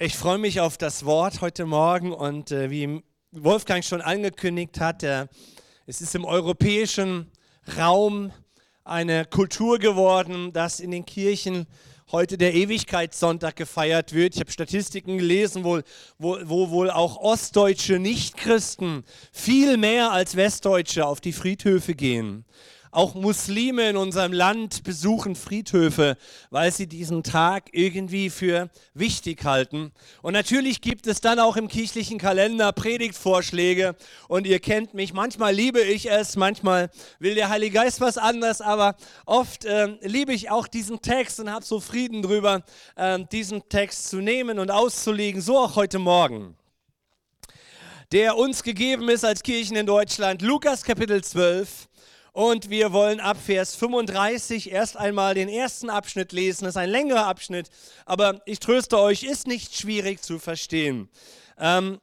Ich freue mich auf das Wort heute Morgen und äh, wie Wolfgang schon angekündigt hat, äh, es ist im europäischen Raum eine Kultur geworden, dass in den Kirchen heute der Ewigkeitssonntag gefeiert wird. Ich habe Statistiken gelesen, wo, wo, wo wohl auch ostdeutsche Nichtchristen viel mehr als Westdeutsche auf die Friedhöfe gehen. Auch Muslime in unserem Land besuchen Friedhöfe, weil sie diesen Tag irgendwie für wichtig halten. Und natürlich gibt es dann auch im kirchlichen Kalender Predigtvorschläge. Und ihr kennt mich, manchmal liebe ich es, manchmal will der Heilige Geist was anderes, aber oft äh, liebe ich auch diesen Text und habe so Frieden drüber, äh, diesen Text zu nehmen und auszulegen. So auch heute Morgen der uns gegeben ist als Kirchen in Deutschland. Lukas Kapitel 12. Und wir wollen ab Vers 35 erst einmal den ersten Abschnitt lesen. Das ist ein längerer Abschnitt, aber ich tröste euch, ist nicht schwierig zu verstehen. Ähm,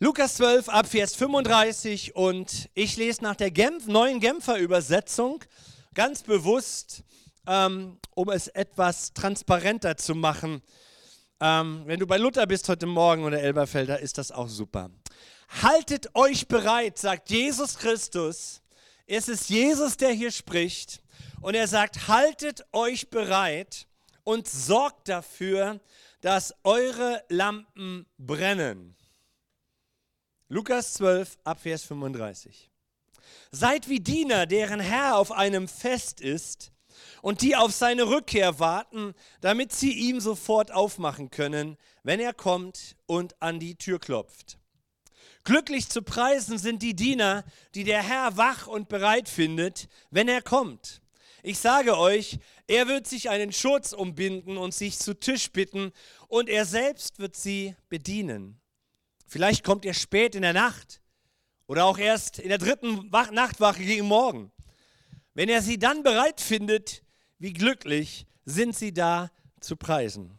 Lukas 12 ab Vers 35 und ich lese nach der Genf, neuen Genfer Übersetzung ganz bewusst, ähm, um es etwas transparenter zu machen. Ähm, wenn du bei Luther bist heute Morgen oder Elberfelder, ist das auch super. Haltet euch bereit, sagt Jesus Christus, es ist Jesus, der hier spricht und er sagt, haltet euch bereit und sorgt dafür, dass eure Lampen brennen. Lukas 12, Abvers 35. Seid wie Diener, deren Herr auf einem Fest ist und die auf seine Rückkehr warten, damit sie ihm sofort aufmachen können, wenn er kommt und an die Tür klopft. Glücklich zu preisen sind die Diener, die der Herr wach und bereit findet, wenn er kommt. Ich sage euch, er wird sich einen Schurz umbinden und sich zu Tisch bitten, und er selbst wird sie bedienen. Vielleicht kommt er spät in der Nacht oder auch erst in der dritten Nachtwache gegen Morgen. Wenn er sie dann bereit findet, wie glücklich sind sie da zu preisen.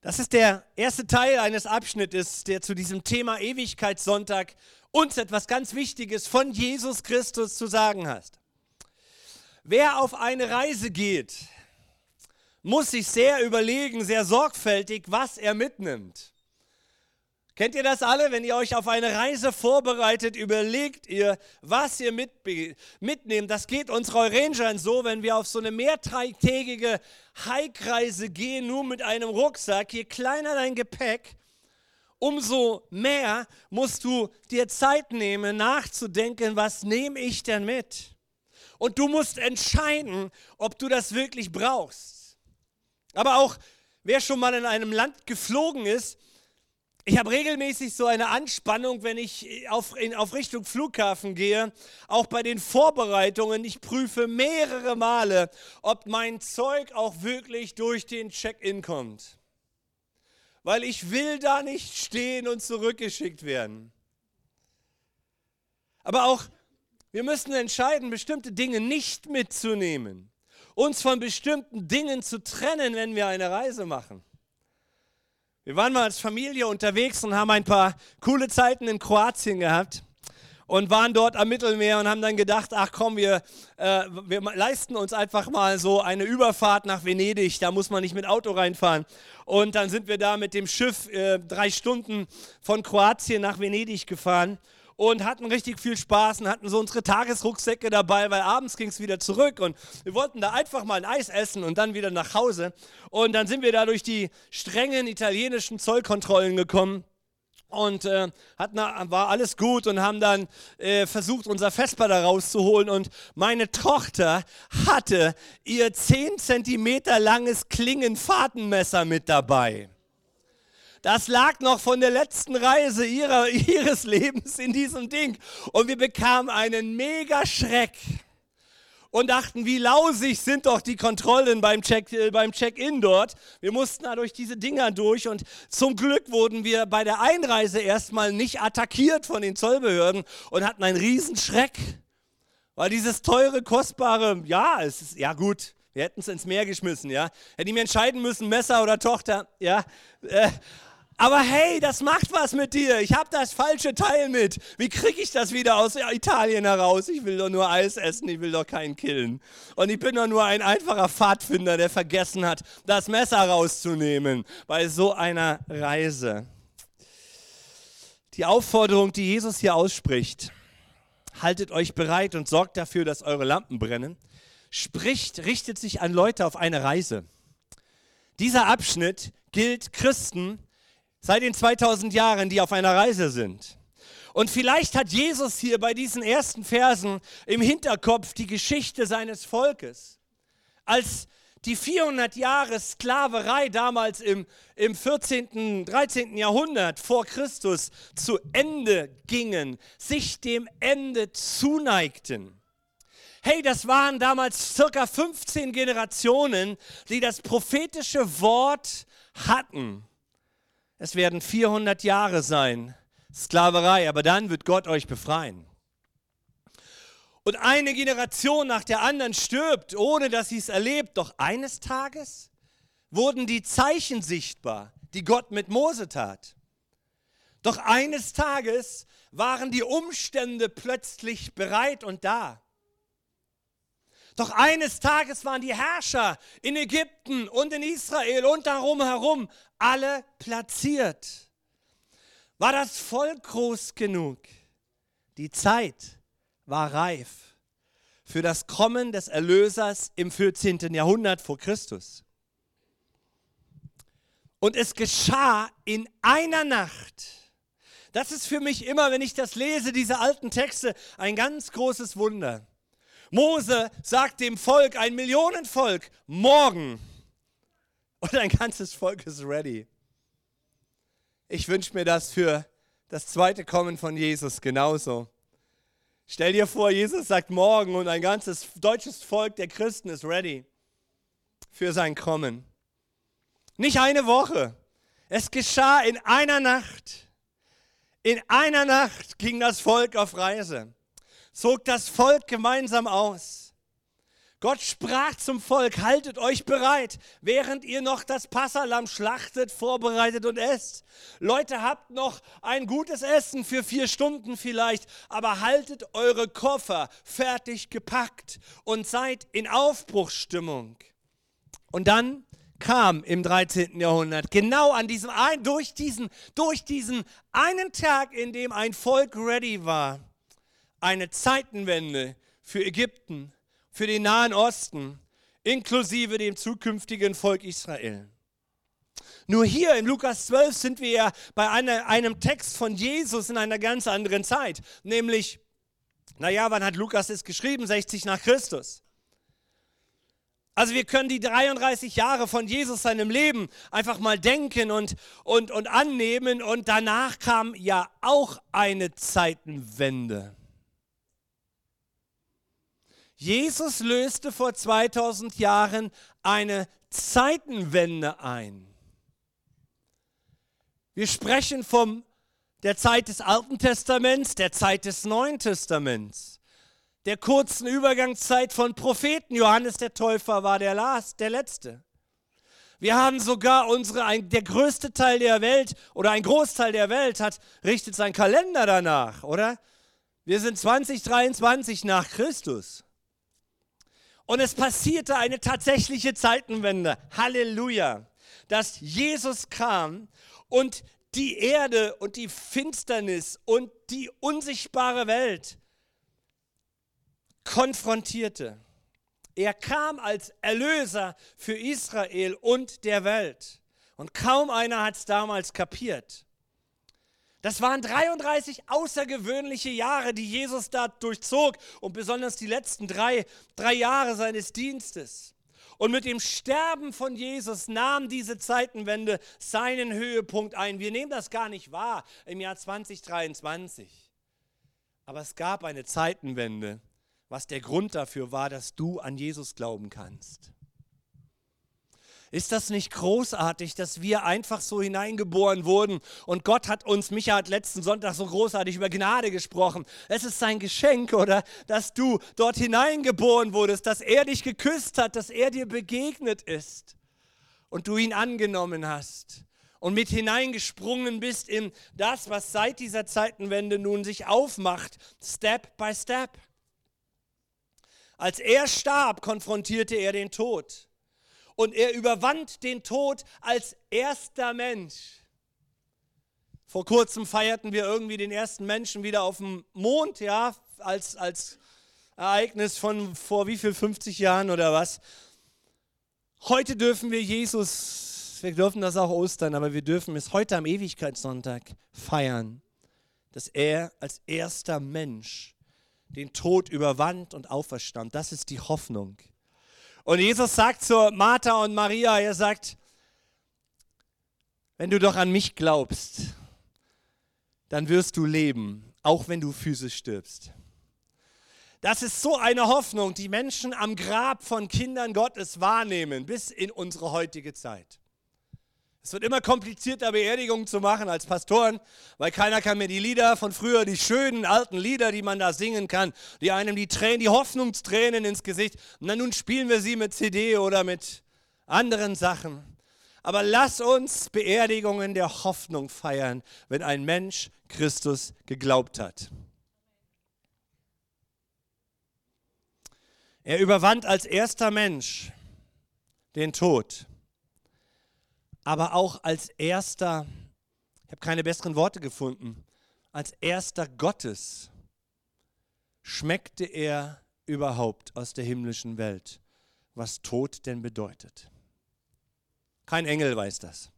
Das ist der erste Teil eines Abschnittes, der zu diesem Thema Ewigkeitssonntag uns etwas ganz Wichtiges von Jesus Christus zu sagen hat. Wer auf eine Reise geht, muss sich sehr überlegen, sehr sorgfältig, was er mitnimmt. Kennt ihr das alle? Wenn ihr euch auf eine Reise vorbereitet, überlegt ihr, was ihr mit, mitnehmt. Das geht uns Rangern so, wenn wir auf so eine mehrtägige Hike-Reise gehen, nur mit einem Rucksack. Je kleiner dein Gepäck, umso mehr musst du dir Zeit nehmen, nachzudenken, was nehme ich denn mit? Und du musst entscheiden, ob du das wirklich brauchst. Aber auch wer schon mal in einem Land geflogen ist, ich habe regelmäßig so eine Anspannung, wenn ich auf, in, auf Richtung Flughafen gehe, auch bei den Vorbereitungen. Ich prüfe mehrere Male, ob mein Zeug auch wirklich durch den Check-in kommt. Weil ich will da nicht stehen und zurückgeschickt werden. Aber auch wir müssen entscheiden, bestimmte Dinge nicht mitzunehmen, uns von bestimmten Dingen zu trennen, wenn wir eine Reise machen. Wir waren mal als Familie unterwegs und haben ein paar coole Zeiten in Kroatien gehabt und waren dort am Mittelmeer und haben dann gedacht, ach komm, wir, äh, wir leisten uns einfach mal so eine Überfahrt nach Venedig, da muss man nicht mit Auto reinfahren. Und dann sind wir da mit dem Schiff äh, drei Stunden von Kroatien nach Venedig gefahren und hatten richtig viel Spaß und hatten so unsere Tagesrucksäcke dabei, weil abends ging es wieder zurück und wir wollten da einfach mal ein Eis essen und dann wieder nach Hause. Und dann sind wir da durch die strengen italienischen Zollkontrollen gekommen und äh, hatten, war alles gut und haben dann äh, versucht, unser Vesper da rauszuholen. Und meine Tochter hatte ihr 10 Zentimeter langes Klingenfahrtenmesser mit dabei. Das lag noch von der letzten Reise ihrer, ihres Lebens in diesem Ding. Und wir bekamen einen mega Schreck und dachten, wie lausig sind doch die Kontrollen beim Check-in äh, beim Check dort. Wir mussten da durch diese Dinger durch und zum Glück wurden wir bei der Einreise erstmal nicht attackiert von den Zollbehörden und hatten einen Riesenschreck. Weil dieses teure, kostbare, ja, es ist, ja gut, wir hätten es ins Meer geschmissen, ja. Hätte ich mir entscheiden müssen, Messer oder Tochter, ja. Äh, Aber hey, das macht was mit dir. Ich habe das falsche Teil mit. Wie kriege ich das wieder aus Italien heraus? Ich will doch nur Eis essen, ich will doch keinen killen. Und ich bin doch nur ein einfacher Pfadfinder, der vergessen hat, das Messer rauszunehmen bei so einer Reise. Die Aufforderung, die Jesus hier ausspricht, haltet euch bereit und sorgt dafür, dass eure Lampen brennen, spricht, richtet sich an Leute auf eine Reise. Dieser Abschnitt gilt Christen seit den 2000 Jahren, die auf einer Reise sind. Und vielleicht hat Jesus hier bei diesen ersten Versen im Hinterkopf die Geschichte seines Volkes. Als die 400 Jahre Sklaverei damals im, im 14., 13. Jahrhundert vor Christus zu Ende gingen, sich dem Ende zuneigten. Hey, das waren damals circa 15 Generationen, die das prophetische Wort hatten. Es werden 400 Jahre sein, Sklaverei, aber dann wird Gott euch befreien. Und eine Generation nach der anderen stirbt, ohne dass sie es erlebt. Doch eines Tages wurden die Zeichen sichtbar, die Gott mit Mose tat. Doch eines Tages waren die Umstände plötzlich bereit und da. Doch eines Tages waren die Herrscher in Ägypten und in Israel und darum herum alle platziert. War das Volk groß genug? Die Zeit war reif für das Kommen des Erlösers im 14. Jahrhundert vor Christus. Und es geschah in einer Nacht. Das ist für mich immer, wenn ich das lese, diese alten Texte, ein ganz großes Wunder. Mose sagt dem Volk, ein Millionenvolk, morgen. Und ein ganzes Volk ist ready. Ich wünsche mir das für das zweite Kommen von Jesus genauso. Stell dir vor, Jesus sagt morgen und ein ganzes deutsches Volk der Christen ist ready für sein Kommen. Nicht eine Woche. Es geschah in einer Nacht. In einer Nacht ging das Volk auf Reise zog das Volk gemeinsam aus. Gott sprach zum Volk, haltet euch bereit, während ihr noch das Passalam schlachtet, vorbereitet und esst. Leute, habt noch ein gutes Essen für vier Stunden vielleicht, aber haltet eure Koffer fertig gepackt und seid in Aufbruchsstimmung. Und dann kam im 13. Jahrhundert, genau an diesem, durch diesen, durch diesen einen Tag, in dem ein Volk ready war, eine Zeitenwende für Ägypten, für den Nahen Osten, inklusive dem zukünftigen Volk Israel. Nur hier in Lukas 12 sind wir ja bei einer, einem Text von Jesus in einer ganz anderen Zeit, nämlich, naja, wann hat Lukas es geschrieben? 60 nach Christus. Also wir können die 33 Jahre von Jesus seinem Leben einfach mal denken und, und, und annehmen und danach kam ja auch eine Zeitenwende. Jesus löste vor 2000 Jahren eine Zeitenwende ein. Wir sprechen von der Zeit des Alten Testaments, der Zeit des Neuen Testaments, der kurzen Übergangszeit von Propheten. Johannes der Täufer war der, Last, der Letzte. Wir haben sogar unsere, ein, der größte Teil der Welt oder ein Großteil der Welt hat, richtet seinen Kalender danach, oder? Wir sind 2023 nach Christus. Und es passierte eine tatsächliche Zeitenwende. Halleluja. Dass Jesus kam und die Erde und die Finsternis und die unsichtbare Welt konfrontierte. Er kam als Erlöser für Israel und der Welt. Und kaum einer hat es damals kapiert. Das waren 33 außergewöhnliche Jahre, die Jesus da durchzog und besonders die letzten drei, drei Jahre seines Dienstes. Und mit dem Sterben von Jesus nahm diese Zeitenwende seinen Höhepunkt ein. Wir nehmen das gar nicht wahr im Jahr 2023. Aber es gab eine Zeitenwende, was der Grund dafür war, dass du an Jesus glauben kannst. Ist das nicht großartig, dass wir einfach so hineingeboren wurden und Gott hat uns, Micha hat letzten Sonntag so großartig über Gnade gesprochen. Es ist sein Geschenk, oder? Dass du dort hineingeboren wurdest, dass er dich geküsst hat, dass er dir begegnet ist und du ihn angenommen hast und mit hineingesprungen bist in das, was seit dieser Zeitenwende nun sich aufmacht, Step by Step. Als er starb, konfrontierte er den Tod. Und er überwand den Tod als erster Mensch. Vor kurzem feierten wir irgendwie den ersten Menschen wieder auf dem Mond, ja, als, als Ereignis von vor wie viel, 50 Jahren oder was. Heute dürfen wir Jesus, wir dürfen das auch Ostern, aber wir dürfen es heute am Ewigkeitssonntag feiern, dass er als erster Mensch den Tod überwand und auferstand. Das ist die Hoffnung. Und Jesus sagt zu Martha und Maria, er sagt, wenn du doch an mich glaubst, dann wirst du leben, auch wenn du physisch stirbst. Das ist so eine Hoffnung, die Menschen am Grab von Kindern Gottes wahrnehmen, bis in unsere heutige Zeit. Es wird immer komplizierter, Beerdigungen zu machen als Pastoren, weil keiner kann mir die Lieder von früher, die schönen alten Lieder, die man da singen kann, die einem die Tränen, die Hoffnungstränen ins Gesicht. Na nun spielen wir sie mit CD oder mit anderen Sachen. Aber lass uns Beerdigungen der Hoffnung feiern, wenn ein Mensch Christus geglaubt hat. Er überwand als erster Mensch den Tod, aber auch als erster, ich habe keine besseren Worte gefunden, als erster Gottes schmeckte er überhaupt aus der himmlischen Welt, was Tod denn bedeutet. Kein Engel weiß das.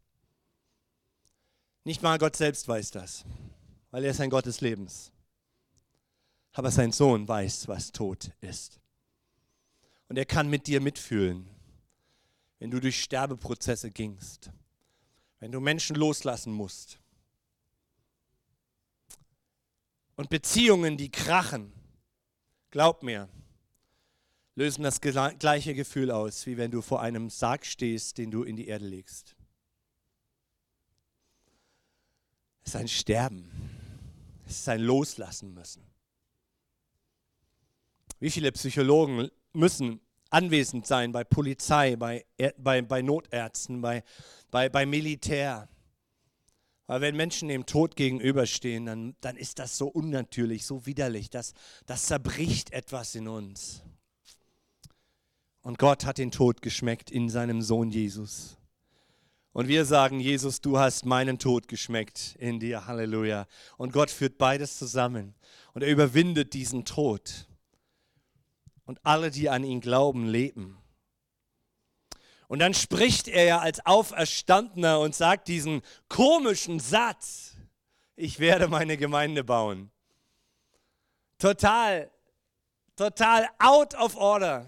Nicht mal Gott selbst weiß das, weil er ist ein Gott des Lebens. Aber sein Sohn weiß, was Tod ist. Und er kann mit dir mitfühlen, wenn du durch Sterbeprozesse gingst, wenn du Menschen loslassen musst. Und Beziehungen, die krachen, glaub mir, lösen das gleiche Gefühl aus, wie wenn du vor einem Sarg stehst, den du in die Erde legst. Es ist ein Sterben. Es ist ein Loslassen müssen. Wie viele Psychologen müssen anwesend sein bei Polizei, bei, bei, bei Notärzten, bei, bei, bei Militär. Weil wenn Menschen dem Tod gegenüberstehen, dann, dann ist das so unnatürlich, so widerlich. Das, das zerbricht etwas in uns. Und Gott hat den Tod geschmeckt in seinem Sohn Jesus. Und wir sagen, Jesus, du hast meinen Tod geschmeckt in dir. Halleluja. Und Gott führt beides zusammen. Und er überwindet diesen Tod und alle, die an ihn glauben, leben. Und dann spricht er ja als Auferstandener und sagt diesen komischen Satz, ich werde meine Gemeinde bauen. Total, total out of order.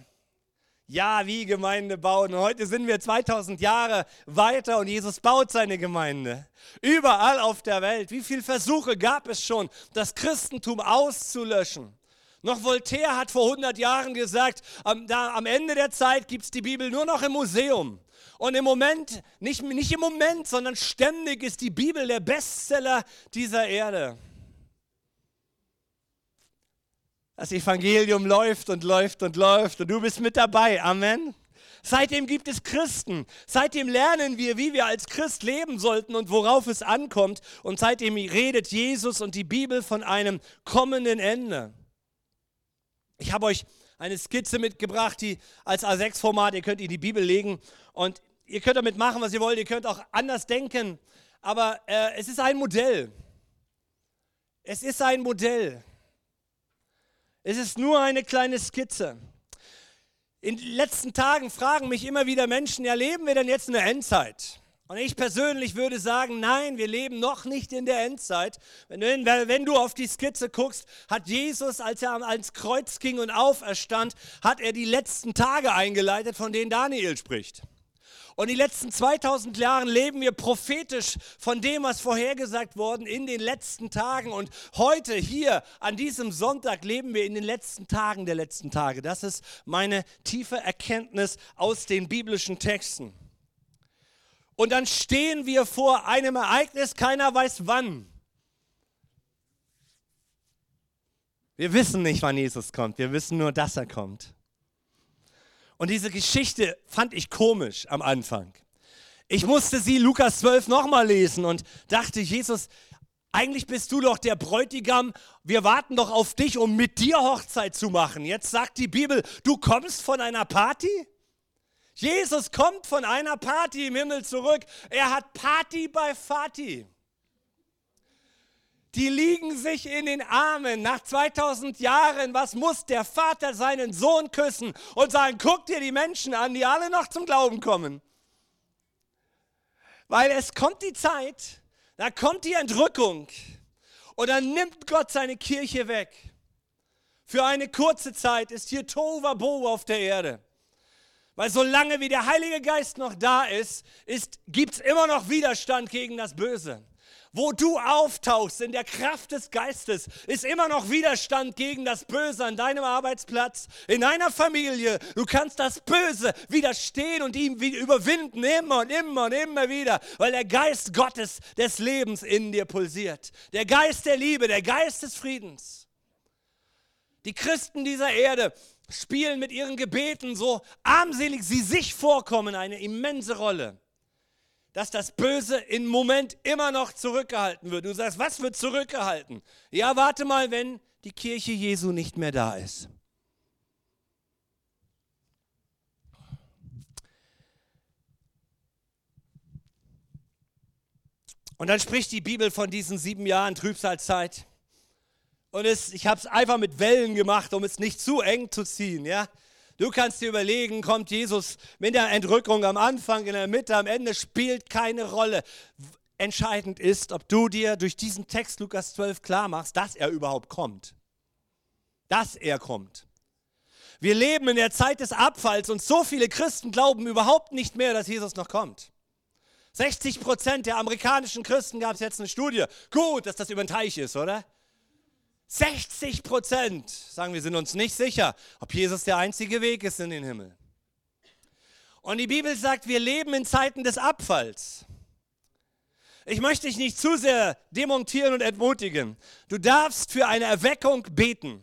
Ja, wie Gemeinde bauen. Und heute sind wir 2000 Jahre weiter und Jesus baut seine Gemeinde. Überall auf der Welt. Wie viele Versuche gab es schon, das Christentum auszulöschen? Noch Voltaire hat vor 100 Jahren gesagt, am, da, am Ende der Zeit gibt es die Bibel nur noch im Museum. Und im Moment, nicht, nicht im Moment, sondern ständig ist die Bibel der Bestseller dieser Erde. Das Evangelium läuft und läuft und läuft und du bist mit dabei. Amen. Seitdem gibt es Christen. Seitdem lernen wir, wie wir als Christ leben sollten und worauf es ankommt. Und seitdem redet Jesus und die Bibel von einem kommenden Ende. Ich habe euch eine Skizze mitgebracht, die als A6-Format, ihr könnt in die Bibel legen und ihr könnt damit machen, was ihr wollt, ihr könnt auch anders denken, aber äh, es ist ein Modell. Es ist ein Modell. Es ist nur eine kleine Skizze. In den letzten Tagen fragen mich immer wieder Menschen, ja, leben wir denn jetzt in der Endzeit? Und ich persönlich würde sagen, nein, wir leben noch nicht in der Endzeit. Wenn, wenn, du auf die Skizze guckst, hat Jesus, als er ans Kreuz ging und auferstand, hat er die letzten Tage eingeleitet, von denen Daniel spricht. Und die letzten 2000 Jahre leben wir prophetisch von dem, was vorhergesagt worden in den letzten Tagen. Und heute hier an diesem Sonntag leben wir in den letzten Tagen der letzten Tage. Das ist meine tiefe Erkenntnis aus den biblischen Texten. Und dann stehen wir vor einem Ereignis, keiner weiß wann. Wir wissen nicht, wann Jesus kommt, wir wissen nur, dass er kommt. Und diese Geschichte fand ich komisch am Anfang. Ich musste sie Lukas 12 nochmal lesen und dachte, Jesus, eigentlich bist du doch der Bräutigam. Wir warten doch auf dich, um mit dir Hochzeit zu machen. Jetzt sagt die Bibel, du kommst von einer Party? Jesus kommt von einer Party im Himmel zurück. Er hat Party bei Fati. Die liegen sich in den Armen nach 2000 Jahren. Was muss der Vater seinen Sohn küssen und sagen, guck dir die Menschen an, die alle noch zum Glauben kommen. Weil es kommt die Zeit, da kommt die Entrückung und dann nimmt Gott seine Kirche weg. Für eine kurze Zeit ist hier Tova Bo auf der Erde. Weil solange wie der Heilige Geist noch da ist, ist gibt es immer noch Widerstand gegen das Böse. Wo du auftauchst in der Kraft des Geistes, ist immer noch Widerstand gegen das Böse an deinem Arbeitsplatz, in deiner Familie. Du kannst das Böse widerstehen und ihm überwinden, immer und immer und immer wieder, weil der Geist Gottes des Lebens in dir pulsiert. Der Geist der Liebe, der Geist des Friedens. Die Christen dieser Erde spielen mit ihren Gebeten, so armselig sie sich vorkommen, eine immense Rolle dass das Böse im Moment immer noch zurückgehalten wird. Du sagst, was wird zurückgehalten? Ja, warte mal, wenn die Kirche Jesu nicht mehr da ist. Und dann spricht die Bibel von diesen sieben Jahren Trübsalzeit. Und es, ich habe es einfach mit Wellen gemacht, um es nicht zu eng zu ziehen. Ja? Du kannst dir überlegen, kommt Jesus mit der Entrückung am Anfang, in der Mitte, am Ende, spielt keine Rolle. Entscheidend ist, ob du dir durch diesen Text Lukas 12 klar machst, dass er überhaupt kommt. Dass er kommt. Wir leben in der Zeit des Abfalls und so viele Christen glauben überhaupt nicht mehr, dass Jesus noch kommt. 60 Prozent der amerikanischen Christen gab es jetzt eine Studie. Gut, dass das über den Teich ist, oder? 60 Prozent sagen, wir sind uns nicht sicher, ob Jesus der einzige Weg ist in den Himmel. Und die Bibel sagt, wir leben in Zeiten des Abfalls. Ich möchte dich nicht zu sehr demontieren und entmutigen. Du darfst für eine Erweckung beten.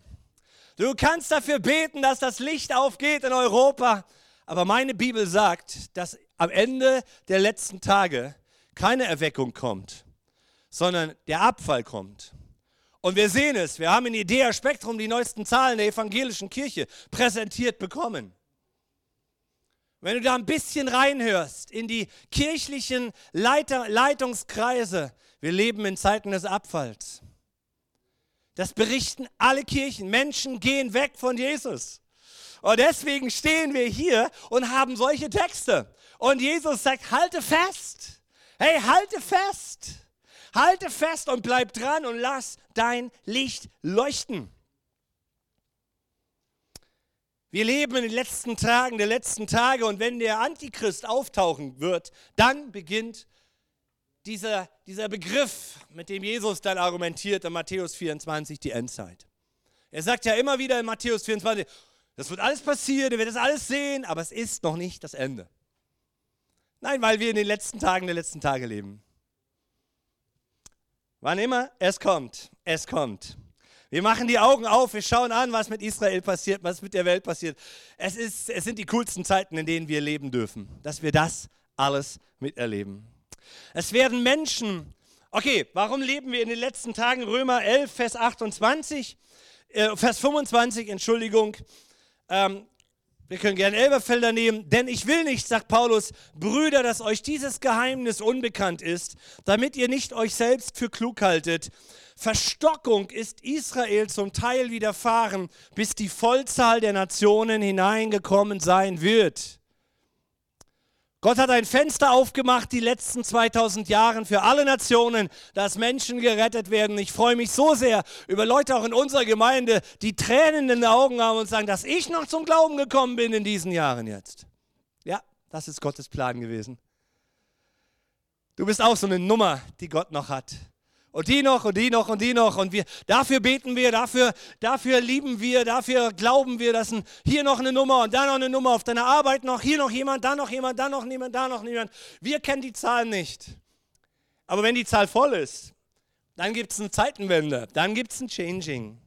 Du kannst dafür beten, dass das Licht aufgeht in Europa. Aber meine Bibel sagt, dass am Ende der letzten Tage keine Erweckung kommt, sondern der Abfall kommt. Und wir sehen es, wir haben in Idea Spektrum die neuesten Zahlen der evangelischen Kirche präsentiert bekommen. Wenn du da ein bisschen reinhörst in die kirchlichen Leiter, Leitungskreise, wir leben in Zeiten des Abfalls. Das berichten alle Kirchen. Menschen gehen weg von Jesus. Und deswegen stehen wir hier und haben solche Texte. Und Jesus sagt, halte fest. Hey, halte fest. Halte fest und bleib dran und lass dein Licht leuchten. Wir leben in den letzten Tagen der letzten Tage und wenn der Antichrist auftauchen wird, dann beginnt dieser, dieser Begriff, mit dem Jesus dann argumentiert in Matthäus 24, die Endzeit. Er sagt ja immer wieder in Matthäus 24, das wird alles passieren, ihr werdet das alles sehen, aber es ist noch nicht das Ende. Nein, weil wir in den letzten Tagen der letzten Tage leben. Wann immer es kommt, es kommt. Wir machen die Augen auf, wir schauen an, was mit Israel passiert, was mit der Welt passiert. Es, ist, es sind die coolsten Zeiten, in denen wir leben dürfen, dass wir das alles miterleben. Es werden Menschen, okay, warum leben wir in den letzten Tagen? Römer 11, Vers 28, äh, Vers 25, Entschuldigung. Ähm, wir können gerne Elberfelder nehmen, denn ich will nicht, sagt Paulus, Brüder, dass euch dieses Geheimnis unbekannt ist, damit ihr nicht euch selbst für klug haltet. Verstockung ist Israel zum Teil widerfahren, bis die Vollzahl der Nationen hineingekommen sein wird. Gott hat ein Fenster aufgemacht die letzten 2000 Jahre für alle Nationen, dass Menschen gerettet werden. Ich freue mich so sehr über Leute auch in unserer Gemeinde, die Tränen in den Augen haben und sagen, dass ich noch zum Glauben gekommen bin in diesen Jahren jetzt. Ja, das ist Gottes Plan gewesen. Du bist auch so eine Nummer, die Gott noch hat. Und die noch und die noch und die noch. Und wir, dafür beten wir, dafür, dafür lieben wir, dafür glauben wir, dass ein, hier noch eine Nummer und da noch eine Nummer, auf deiner Arbeit noch, hier noch jemand, da noch jemand, da noch jemand, da noch jemand. Wir kennen die Zahlen nicht. Aber wenn die Zahl voll ist, dann gibt es eine Zeitenwende, dann gibt es ein Changing.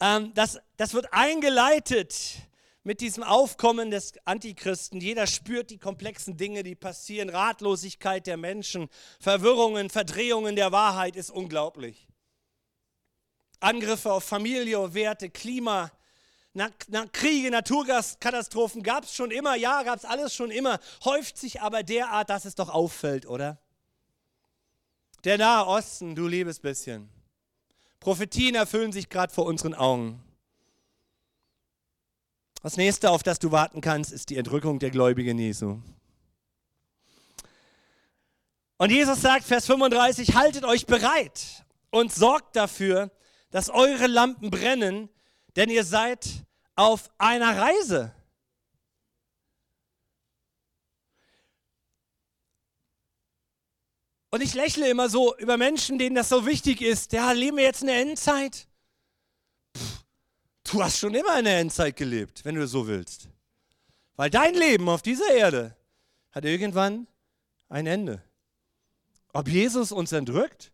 Ähm, das, das wird eingeleitet mit diesem Aufkommen des Antichristen. Jeder spürt die komplexen Dinge, die passieren. Ratlosigkeit der Menschen, Verwirrungen, Verdrehungen der Wahrheit ist unglaublich. Angriffe auf Familie, Werte, Klima, na, na, Kriege, Naturgaskatastrophen gab es schon immer, ja, gab es alles schon immer, häuft sich aber derart, dass es doch auffällt, oder? Der Nahe Osten, du liebes bisschen. Prophetien erfüllen sich gerade vor unseren Augen. Das nächste, auf das du warten kannst, ist die Entrückung der Gläubigen Jesu. Und Jesus sagt, Vers 35, haltet euch bereit und sorgt dafür, dass eure Lampen brennen, denn ihr seid auf einer Reise. Und ich lächle immer so über Menschen, denen das so wichtig ist. Ja, leben wir jetzt in der Endzeit? Pff, du hast schon immer in der Endzeit gelebt, wenn du so willst. Weil dein Leben auf dieser Erde hat irgendwann ein Ende. Ob Jesus uns entrückt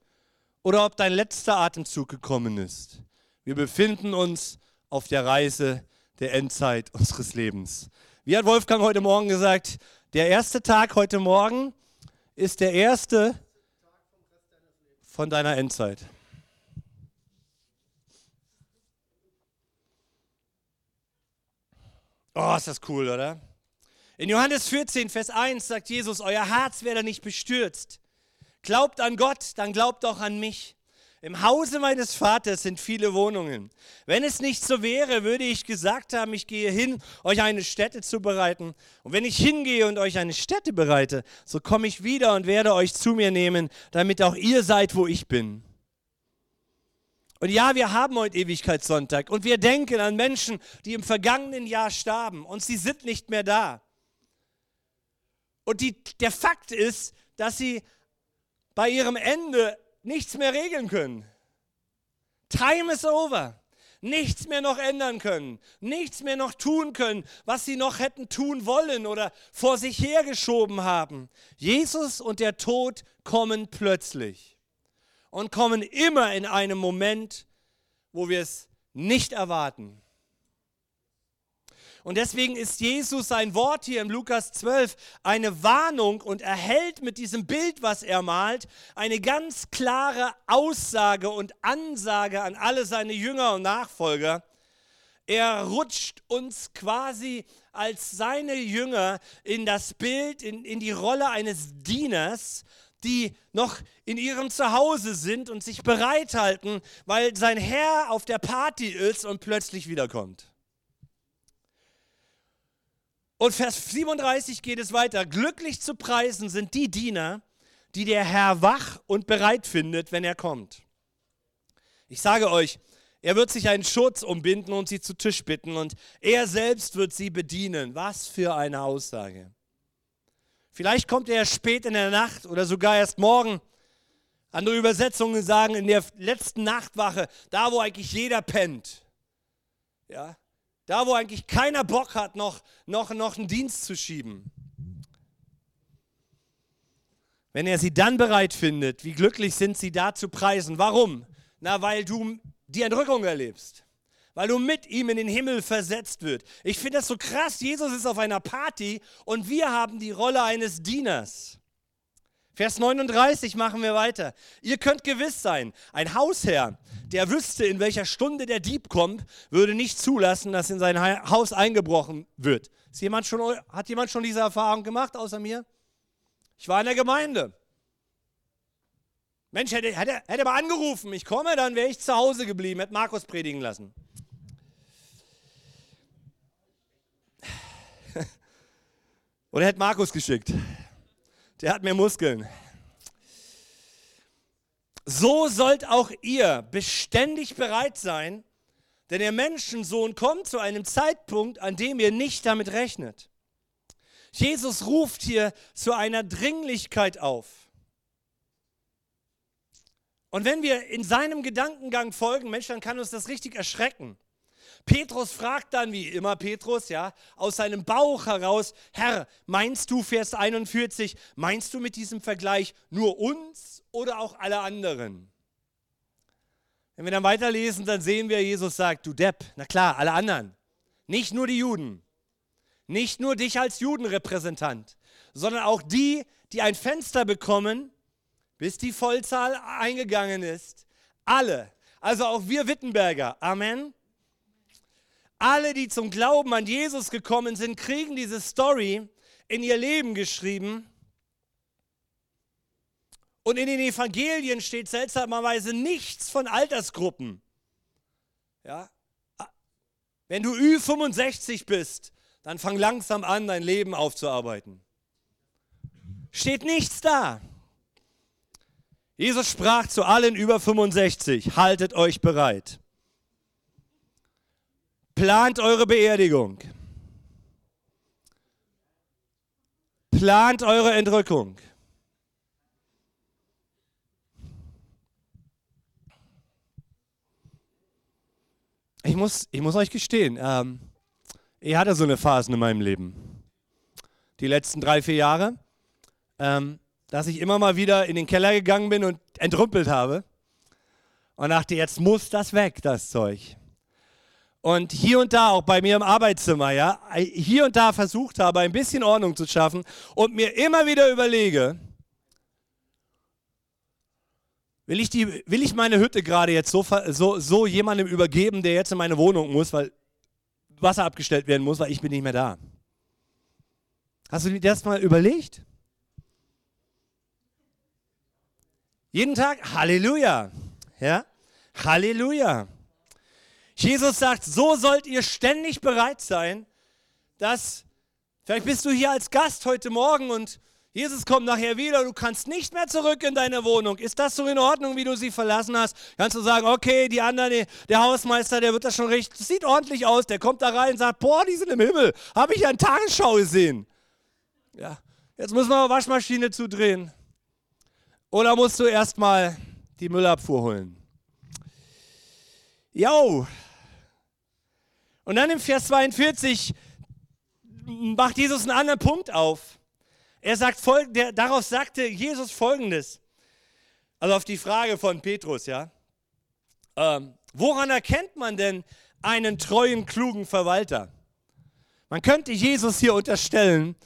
oder ob dein letzter Atemzug gekommen ist. Wir befinden uns auf der Reise der Endzeit unseres Lebens. Wie hat Wolfgang heute Morgen gesagt, der erste Tag heute Morgen ist der erste von deiner Endzeit. Oh, ist das cool, oder? In Johannes 14, Vers 1 sagt Jesus, euer Herz werde nicht bestürzt. Glaubt an Gott, dann glaubt auch an mich. Im Hause meines Vaters sind viele Wohnungen. Wenn es nicht so wäre, würde ich gesagt haben, ich gehe hin, euch eine Stätte zu bereiten. Und wenn ich hingehe und euch eine Stätte bereite, so komme ich wieder und werde euch zu mir nehmen, damit auch ihr seid, wo ich bin. Und ja, wir haben heute Ewigkeitssonntag und wir denken an Menschen, die im vergangenen Jahr starben und sie sind nicht mehr da. Und die, der Fakt ist, dass sie bei ihrem Ende nichts mehr regeln können. Time is over. Nichts mehr noch ändern können, nichts mehr noch tun können, was sie noch hätten tun wollen oder vor sich hergeschoben haben. Jesus und der Tod kommen plötzlich und kommen immer in einem Moment, wo wir es nicht erwarten. Und deswegen ist Jesus sein Wort hier im Lukas 12 eine Warnung und erhält mit diesem Bild, was er malt, eine ganz klare Aussage und Ansage an alle seine Jünger und Nachfolger. Er rutscht uns quasi als seine Jünger in das Bild, in, in die Rolle eines Dieners, die noch in ihrem Zuhause sind und sich bereithalten, weil sein Herr auf der Party ist und plötzlich wiederkommt. Und Vers 37 geht es weiter. Glücklich zu preisen sind die Diener, die der Herr wach und bereit findet, wenn er kommt. Ich sage euch, er wird sich einen Schutz umbinden und sie zu Tisch bitten und er selbst wird sie bedienen. Was für eine Aussage. Vielleicht kommt er spät in der Nacht oder sogar erst morgen. Andere Übersetzungen sagen in der letzten Nachtwache, da wo eigentlich jeder pennt. Ja, da, wo eigentlich keiner Bock hat, noch, noch, noch einen Dienst zu schieben. Wenn er sie dann bereit findet, wie glücklich sind sie da zu preisen. Warum? Na, weil du die Entrückung erlebst. Weil du mit ihm in den Himmel versetzt wird. Ich finde das so krass. Jesus ist auf einer Party und wir haben die Rolle eines Dieners. Vers 39 machen wir weiter. Ihr könnt gewiss sein, ein Hausherr, der wüsste, in welcher Stunde der Dieb kommt, würde nicht zulassen, dass in sein Haus eingebrochen wird. Jemand schon, hat jemand schon diese Erfahrung gemacht außer mir? Ich war in der Gemeinde. Mensch, hätte, hätte, hätte mal angerufen, ich komme, dann wäre ich zu Hause geblieben, hätte Markus predigen lassen. Oder hätte Markus geschickt der hat mehr Muskeln. So sollt auch ihr beständig bereit sein, denn der Menschensohn kommt zu einem Zeitpunkt, an dem ihr nicht damit rechnet. Jesus ruft hier zu einer Dringlichkeit auf. Und wenn wir in seinem Gedankengang folgen, Mensch, dann kann uns das richtig erschrecken. Petrus fragt dann, wie immer Petrus, ja, aus seinem Bauch heraus, Herr, meinst du, Vers 41, meinst du mit diesem Vergleich nur uns oder auch alle anderen? Wenn wir dann weiterlesen, dann sehen wir, Jesus sagt, du Depp, na klar, alle anderen. Nicht nur die Juden, nicht nur dich als Judenrepräsentant, sondern auch die, die ein Fenster bekommen, bis die Vollzahl eingegangen ist. Alle, also auch wir Wittenberger, Amen. Alle, die zum Glauben an Jesus gekommen sind, kriegen diese Story in ihr Leben geschrieben. Und in den Evangelien steht seltsamerweise nichts von Altersgruppen. Ja? Wenn du Ü65 bist, dann fang langsam an, dein Leben aufzuarbeiten. Steht nichts da. Jesus sprach zu allen über 65, haltet euch bereit. Plant eure Beerdigung. Plant eure Entrückung. Ich muss, ich muss euch gestehen, ähm, ich hatte so eine Phase in meinem Leben. Die letzten drei, vier Jahre, ähm, dass ich immer mal wieder in den Keller gegangen bin und entrümpelt habe und dachte, jetzt muss das weg, das Zeug und hier und da auch bei mir im Arbeitszimmer, ja, hier und da versucht habe, ein bisschen Ordnung zu schaffen und mir immer wieder überlege, will ich, die, will ich meine Hütte gerade jetzt so, so, so jemandem übergeben, der jetzt in meine Wohnung muss, weil Wasser abgestellt werden muss, weil ich bin nicht mehr da. Hast du dir das mal überlegt? Jeden Tag Halleluja. Ja? Halleluja. Jesus sagt, so sollt ihr ständig bereit sein, dass, vielleicht bist du hier als Gast heute Morgen und Jesus kommt nachher wieder, du kannst nicht mehr zurück in deine Wohnung. Ist das so in Ordnung, wie du sie verlassen hast? Kannst du sagen, okay, die anderen, der Hausmeister, der wird das schon recht, sieht ordentlich aus, der kommt da rein und sagt, boah, die sind im Himmel, habe ich ja in Tagesschau gesehen. Ja, jetzt müssen wir Waschmaschine zudrehen. Oder musst du erstmal die Müllabfuhr holen? Jo, und dann im Vers 42 macht Jesus einen anderen Punkt auf. Er sagt, der, darauf sagte Jesus folgendes. Also auf die Frage von Petrus, ja. Ähm, woran erkennt man denn einen treuen, klugen Verwalter? Man könnte Jesus hier unterstellen,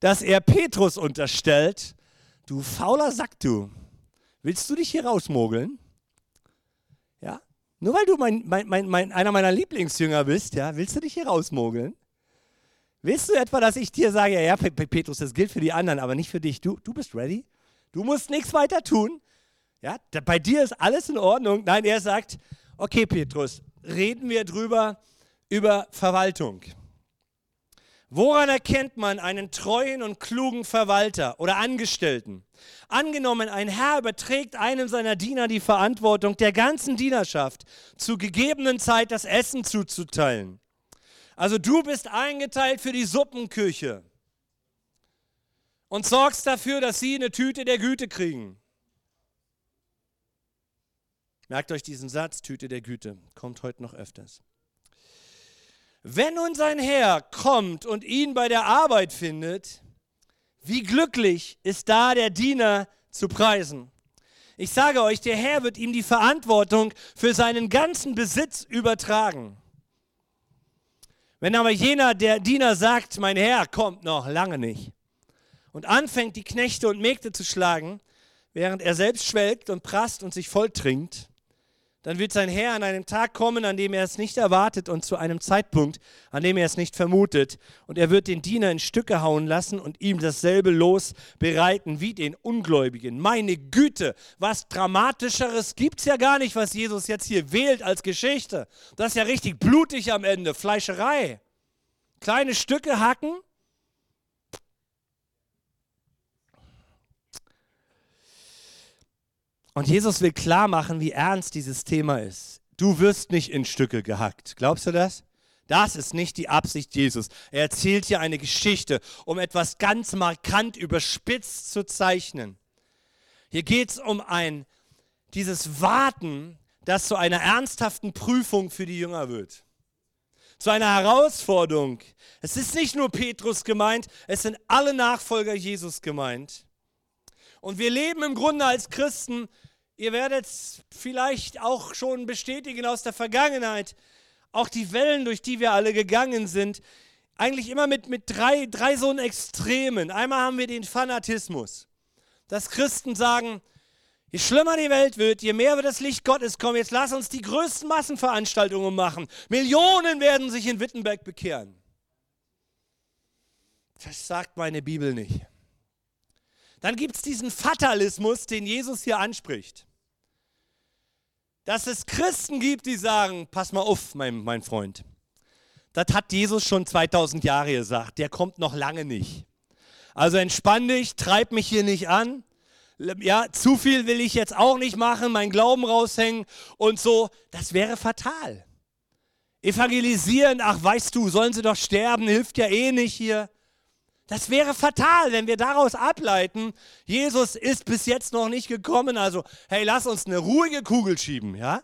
dass er Petrus unterstellt, du fauler Sack, du. Willst du dich hier rausmogeln? Ja? Nur weil du mein, mein, mein, einer meiner Lieblingsjünger bist, ja, willst du dich hier rausmogeln? Willst du etwa, dass ich dir sage, ja, Petrus, das gilt für die anderen, aber nicht für dich. Du, du bist ready. Du musst nichts weiter tun. Ja, bei dir ist alles in Ordnung. Nein, er sagt, okay, Petrus, reden wir drüber über Verwaltung. Woran erkennt man einen treuen und klugen Verwalter oder Angestellten? Angenommen, ein Herr überträgt einem seiner Diener die Verantwortung, der ganzen Dienerschaft zu gegebenen Zeit das Essen zuzuteilen. Also du bist eingeteilt für die Suppenküche und sorgst dafür, dass sie eine Tüte der Güte kriegen. Merkt euch diesen Satz, Tüte der Güte, kommt heute noch öfters. Wenn nun sein Herr kommt und ihn bei der Arbeit findet, wie glücklich ist da der Diener zu preisen. Ich sage euch, der Herr wird ihm die Verantwortung für seinen ganzen Besitz übertragen. Wenn aber jener, der Diener sagt, mein Herr kommt noch lange nicht, und anfängt, die Knechte und Mägde zu schlagen, während er selbst schwelgt und prasst und sich volltrinkt, dann wird sein Herr an einem Tag kommen, an dem er es nicht erwartet und zu einem Zeitpunkt, an dem er es nicht vermutet. Und er wird den Diener in Stücke hauen lassen und ihm dasselbe Los bereiten wie den Ungläubigen. Meine Güte, was Dramatischeres gibt es ja gar nicht, was Jesus jetzt hier wählt als Geschichte. Das ist ja richtig blutig am Ende, Fleischerei. Kleine Stücke hacken Und Jesus will klar machen, wie ernst dieses Thema ist. Du wirst nicht in Stücke gehackt. Glaubst du das? Das ist nicht die Absicht Jesus. Er erzählt hier eine Geschichte, um etwas ganz markant überspitzt zu zeichnen. Hier geht es um ein, dieses Warten, das zu einer ernsthaften Prüfung für die Jünger wird. Zu einer Herausforderung. Es ist nicht nur Petrus gemeint, es sind alle Nachfolger Jesus gemeint. Und wir leben im Grunde als Christen, ihr werdet es vielleicht auch schon bestätigen aus der Vergangenheit, auch die Wellen, durch die wir alle gegangen sind, eigentlich immer mit, mit drei, drei so Extremen. Einmal haben wir den Fanatismus, dass Christen sagen, Je schlimmer die Welt wird, je mehr wird das Licht Gottes kommen. Jetzt lass uns die größten Massenveranstaltungen machen. Millionen werden sich in Wittenberg bekehren. Das sagt meine Bibel nicht. Dann gibt es diesen Fatalismus, den Jesus hier anspricht. Dass es Christen gibt, die sagen, pass mal auf, mein, mein Freund. Das hat Jesus schon 2000 Jahre gesagt. Der kommt noch lange nicht. Also entspann dich, treib mich hier nicht an ja, zu viel will ich jetzt auch nicht machen, meinen Glauben raushängen und so, das wäre fatal. Evangelisieren, ach weißt du, sollen sie doch sterben, hilft ja eh nicht hier. Das wäre fatal, wenn wir daraus ableiten, Jesus ist bis jetzt noch nicht gekommen, also hey, lass uns eine ruhige Kugel schieben, ja?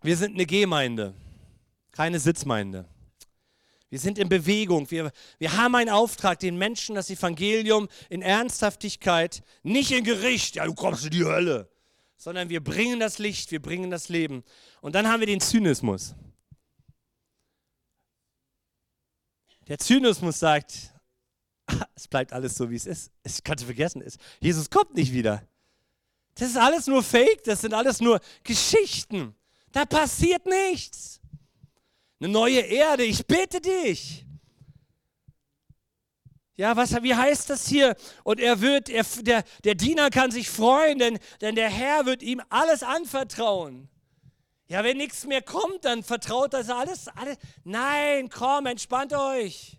Wir sind eine Gemeinde, keine Sitzmeinde. Wir sind in Bewegung. Wir, wir haben einen Auftrag, den Menschen das Evangelium in Ernsthaftigkeit, nicht in Gericht, ja, du kommst in die Hölle, sondern wir bringen das Licht, wir bringen das Leben. Und dann haben wir den Zynismus. Der Zynismus sagt, es bleibt alles so, wie es ist. Ich kann es vergessen, Jesus kommt nicht wieder. Das ist alles nur Fake, das sind alles nur Geschichten. Da passiert nichts eine neue Erde. Ich bete dich. Ja, was, wie heißt das hier? Und er wird, er, der, der Diener kann sich freuen, denn, denn der Herr wird ihm alles anvertrauen. Ja, wenn nichts mehr kommt, dann vertraut das alles, alles. Nein, komm, entspannt euch.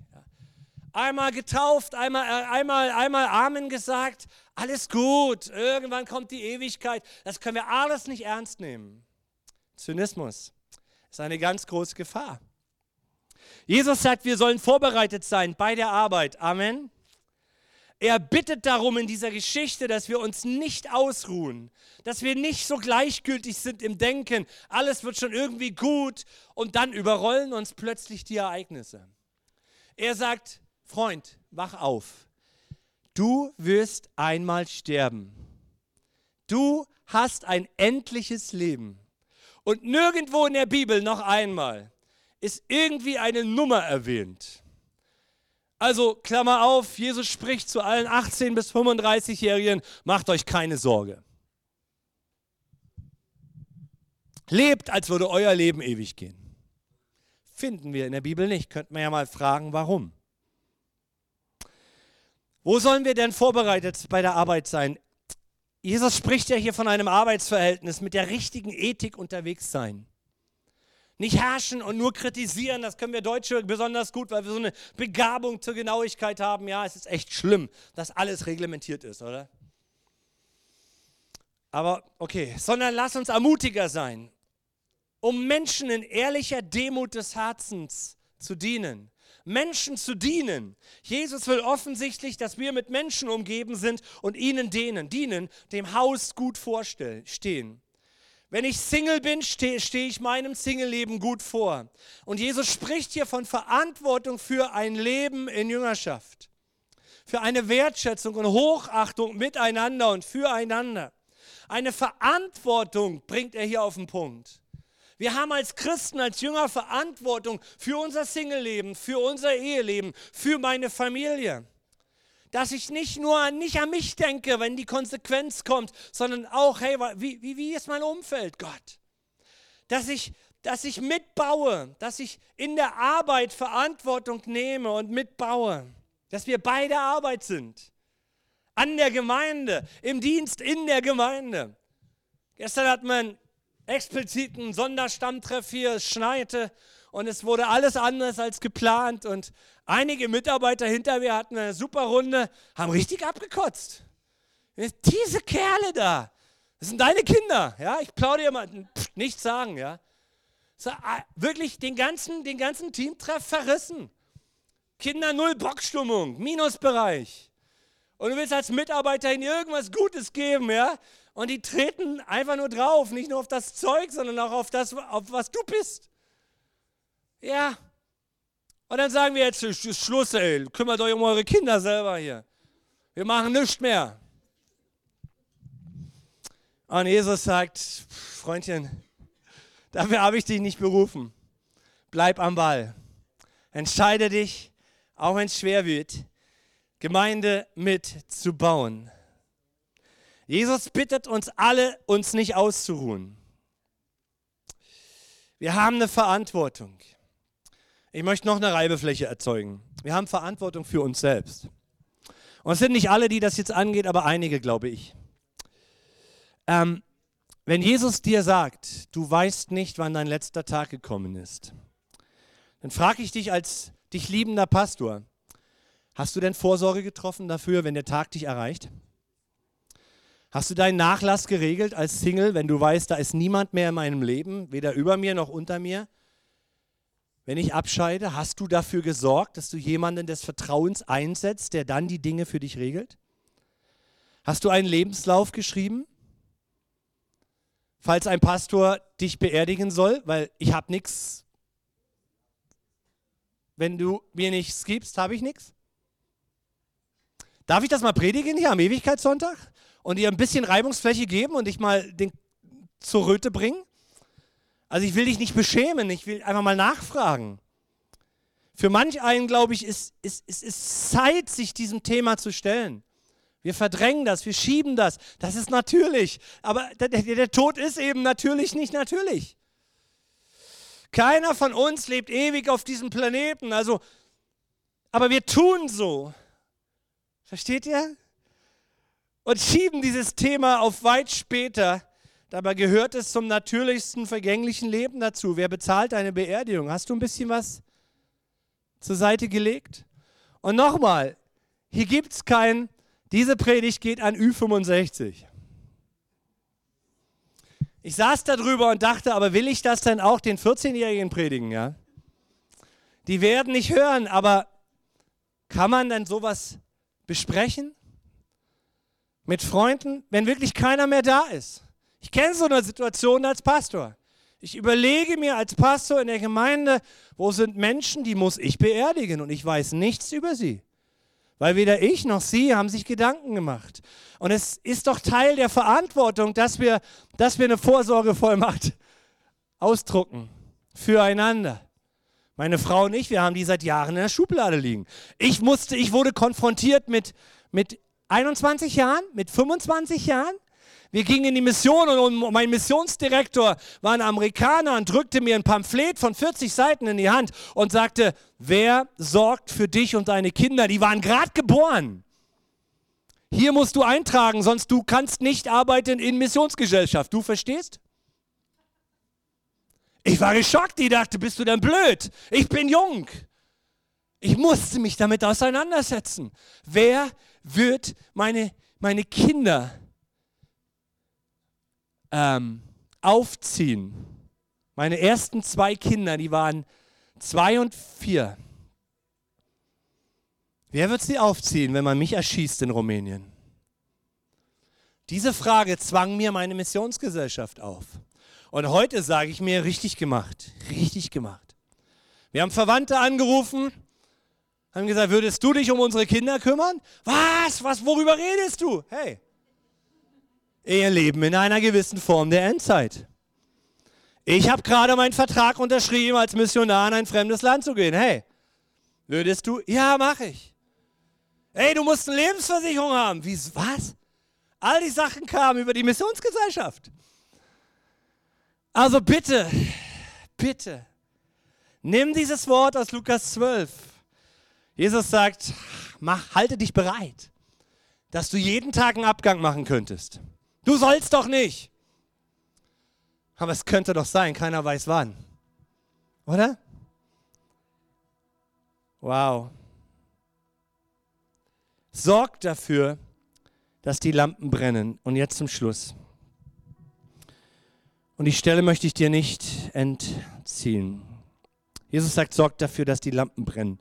Einmal getauft, einmal, äh, einmal, einmal Amen gesagt, alles gut. Irgendwann kommt die Ewigkeit. Das können wir alles nicht ernst nehmen. Zynismus ist eine ganz große Gefahr. Jesus sagt, wir sollen vorbereitet sein bei der Arbeit. Amen. Er bittet darum in dieser Geschichte, dass wir uns nicht ausruhen, dass wir nicht so gleichgültig sind im Denken, alles wird schon irgendwie gut und dann überrollen uns plötzlich die Ereignisse. Er sagt, Freund, wach auf. Du wirst einmal sterben. Du hast ein endliches Leben. Und nirgendwo in der Bibel noch einmal ist irgendwie eine Nummer erwähnt. Also Klammer auf, Jesus spricht zu allen 18 bis 35-Jährigen, macht euch keine Sorge. Lebt, als würde euer Leben ewig gehen. Finden wir in der Bibel nicht. Könnten wir ja mal fragen, warum. Wo sollen wir denn vorbereitet bei der Arbeit sein? Jesus spricht ja hier von einem Arbeitsverhältnis mit der richtigen Ethik unterwegs sein. Nicht herrschen und nur kritisieren, das können wir Deutsche besonders gut, weil wir so eine Begabung zur Genauigkeit haben. Ja, es ist echt schlimm, dass alles reglementiert ist, oder? Aber okay, sondern lass uns ermutiger sein, um Menschen in ehrlicher Demut des Herzens zu dienen. Menschen zu dienen. Jesus will offensichtlich, dass wir mit Menschen umgeben sind und ihnen denen, dienen, dem Haus gut vorstehen. Wenn ich Single bin, stehe steh ich meinem Single-Leben gut vor. Und Jesus spricht hier von Verantwortung für ein Leben in Jüngerschaft. Für eine Wertschätzung und Hochachtung miteinander und füreinander. Eine Verantwortung bringt er hier auf den Punkt. Wir haben als Christen, als Jünger Verantwortung für unser Single-Leben, für unser Eheleben, für meine Familie. Dass ich nicht nur an, nicht an mich denke, wenn die Konsequenz kommt, sondern auch, hey, wie, wie, wie ist mein Umfeld, Gott? Dass ich, dass ich mitbaue, dass ich in der Arbeit Verantwortung nehme und mitbaue. Dass wir bei der Arbeit sind. An der Gemeinde, im Dienst in der Gemeinde. Gestern hat man expliziten Sonderstammtreff hier, es schneite und es wurde alles anders als geplant und einige Mitarbeiter hinter mir hatten eine super Runde, haben richtig abgekotzt. Diese Kerle da, das sind deine Kinder, ja, ich plaudere mal, nichts sagen, ja. So, ah, wirklich den ganzen, den ganzen Teamtreff verrissen. Kinder null Bockstimmung, Minusbereich. Und du willst als Mitarbeiter ihnen irgendwas Gutes geben, ja? Und die treten einfach nur drauf, nicht nur auf das Zeug, sondern auch auf das, auf was du bist. Ja. Und dann sagen wir jetzt, Schluss, ey, kümmert euch um eure Kinder selber hier. Wir machen nichts mehr. Und Jesus sagt, Freundchen, Dafür habe ich dich nicht berufen. Bleib am Ball. Entscheide dich, auch wenn es schwer wird, Gemeinde mitzubauen. Jesus bittet uns alle, uns nicht auszuruhen. Wir haben eine Verantwortung. Ich möchte noch eine Reibefläche erzeugen. Wir haben Verantwortung für uns selbst. Und es sind nicht alle, die das jetzt angeht, aber einige, glaube ich. Ähm, wenn Jesus dir sagt, du weißt nicht, wann dein letzter Tag gekommen ist, dann frage ich dich als dich liebender Pastor, hast du denn Vorsorge getroffen dafür, wenn der Tag dich erreicht? Hast du deinen Nachlass geregelt als Single, wenn du weißt, da ist niemand mehr in meinem Leben, weder über mir noch unter mir? Wenn ich abscheide, hast du dafür gesorgt, dass du jemanden des Vertrauens einsetzt, der dann die Dinge für dich regelt? Hast du einen Lebenslauf geschrieben? Falls ein Pastor dich beerdigen soll, weil ich habe nichts. Wenn du mir nichts gibst, habe ich nichts. Darf ich das mal predigen hier am Ewigkeitssonntag? und ihr ein bisschen Reibungsfläche geben und dich mal den, zur Röte bringen? Also ich will dich nicht beschämen, ich will einfach mal nachfragen. Für manch einen, glaube ich, ist, ist, ist, ist Zeit, sich diesem Thema zu stellen. Wir verdrängen das, wir schieben das. Das ist natürlich. Aber der, der Tod ist eben natürlich nicht natürlich. Keiner von uns lebt ewig auf diesem Planeten. Also, aber wir tun so. Versteht ihr? und schieben dieses Thema auf weit später. Dabei gehört es zum natürlichsten vergänglichen Leben dazu. Wer bezahlt deine Beerdigung? Hast du ein bisschen was zur Seite gelegt? Und nochmal, hier gibt es kein, diese Predigt geht an Ü65. Ich saß da drüber und dachte, aber will ich das dann auch den 14-Jährigen predigen? Ja? Die werden nicht hören, aber kann man dann sowas besprechen? mit Freunden, wenn wirklich keiner mehr da ist. Ich kenne so eine Situation als Pastor. Ich überlege mir als Pastor in der Gemeinde, wo sind Menschen, die muss ich beerdigen und ich weiß nichts über sie. Weil weder ich noch sie haben sich Gedanken gemacht. Und es ist doch Teil der Verantwortung, dass wir, dass wir eine Vorsorgevollmacht ausdrucken füreinander. Meine Frau und ich, wir haben die seit Jahren in der Schublade liegen. Ich musste, ich wurde konfrontiert mit, mit 21 Jahren, mit 25 Jahren. Wir gingen in die Mission und mein Missionsdirektor war ein Amerikaner und drückte mir ein Pamphlet von 40 Seiten in die Hand und sagte, wer sorgt für dich und deine Kinder? Die waren gerade geboren. Hier musst du eintragen, sonst du kannst nicht arbeiten in Missionsgesellschaft. Du verstehst? Ich war geschockt, die dachte, bist du denn blöd? Ich bin jung. Ich musste mich damit auseinandersetzen. Wer wird meine, meine Kinder ähm, aufziehen. Meine ersten zwei Kinder, die waren zwei und vier. Wer wird sie aufziehen, wenn man mich erschießt in Rumänien? Diese Frage zwang mir meine Missionsgesellschaft auf. Und heute sage ich mir, richtig gemacht, richtig gemacht. Wir haben Verwandte angerufen, haben gesagt, würdest du dich um unsere Kinder kümmern? Was? Was? Worüber redest du? Hey, wir leben in einer gewissen Form der Endzeit. Ich habe gerade meinen Vertrag unterschrieben, als Missionar in ein fremdes Land zu gehen. Hey, würdest du? Ja, mache ich. Hey, du musst eine Lebensversicherung haben. Wie, was? All die Sachen kamen über die Missionsgesellschaft. Also bitte, bitte, nimm dieses Wort aus Lukas 12 Jesus sagt, mach, halte dich bereit, dass du jeden Tag einen Abgang machen könntest. Du sollst doch nicht. Aber es könnte doch sein, keiner weiß wann. Oder? Wow. Sorg dafür, dass die Lampen brennen. Und jetzt zum Schluss. Und die Stelle möchte ich dir nicht entziehen. Jesus sagt, sorg dafür, dass die Lampen brennen.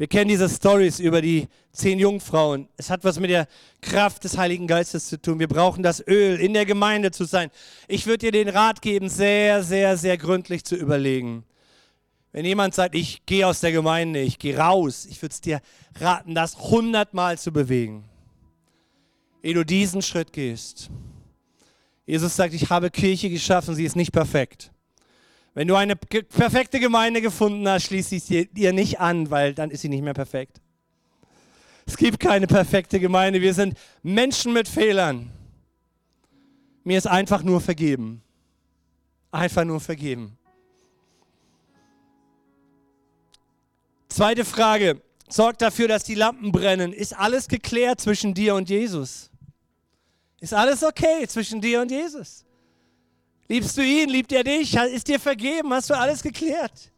Wir kennen diese Stories über die zehn Jungfrauen. Es hat was mit der Kraft des Heiligen Geistes zu tun. Wir brauchen das Öl, in der Gemeinde zu sein. Ich würde dir den Rat geben, sehr, sehr, sehr gründlich zu überlegen. Wenn jemand sagt, ich gehe aus der Gemeinde, ich gehe raus, ich würde es dir raten, das hundertmal zu bewegen, ehe du diesen Schritt gehst. Jesus sagt, ich habe Kirche geschaffen, sie ist nicht perfekt. Wenn du eine perfekte Gemeinde gefunden hast, schließ sie dir nicht an, weil dann ist sie nicht mehr perfekt. Es gibt keine perfekte Gemeinde. Wir sind Menschen mit Fehlern. Mir ist einfach nur vergeben. Einfach nur vergeben. Zweite Frage. Sorgt dafür, dass die Lampen brennen. Ist alles geklärt zwischen dir und Jesus? Ist alles okay zwischen dir und Jesus? Liebst du ihn? Liebt er dich? Ist dir vergeben? Hast du alles geklärt?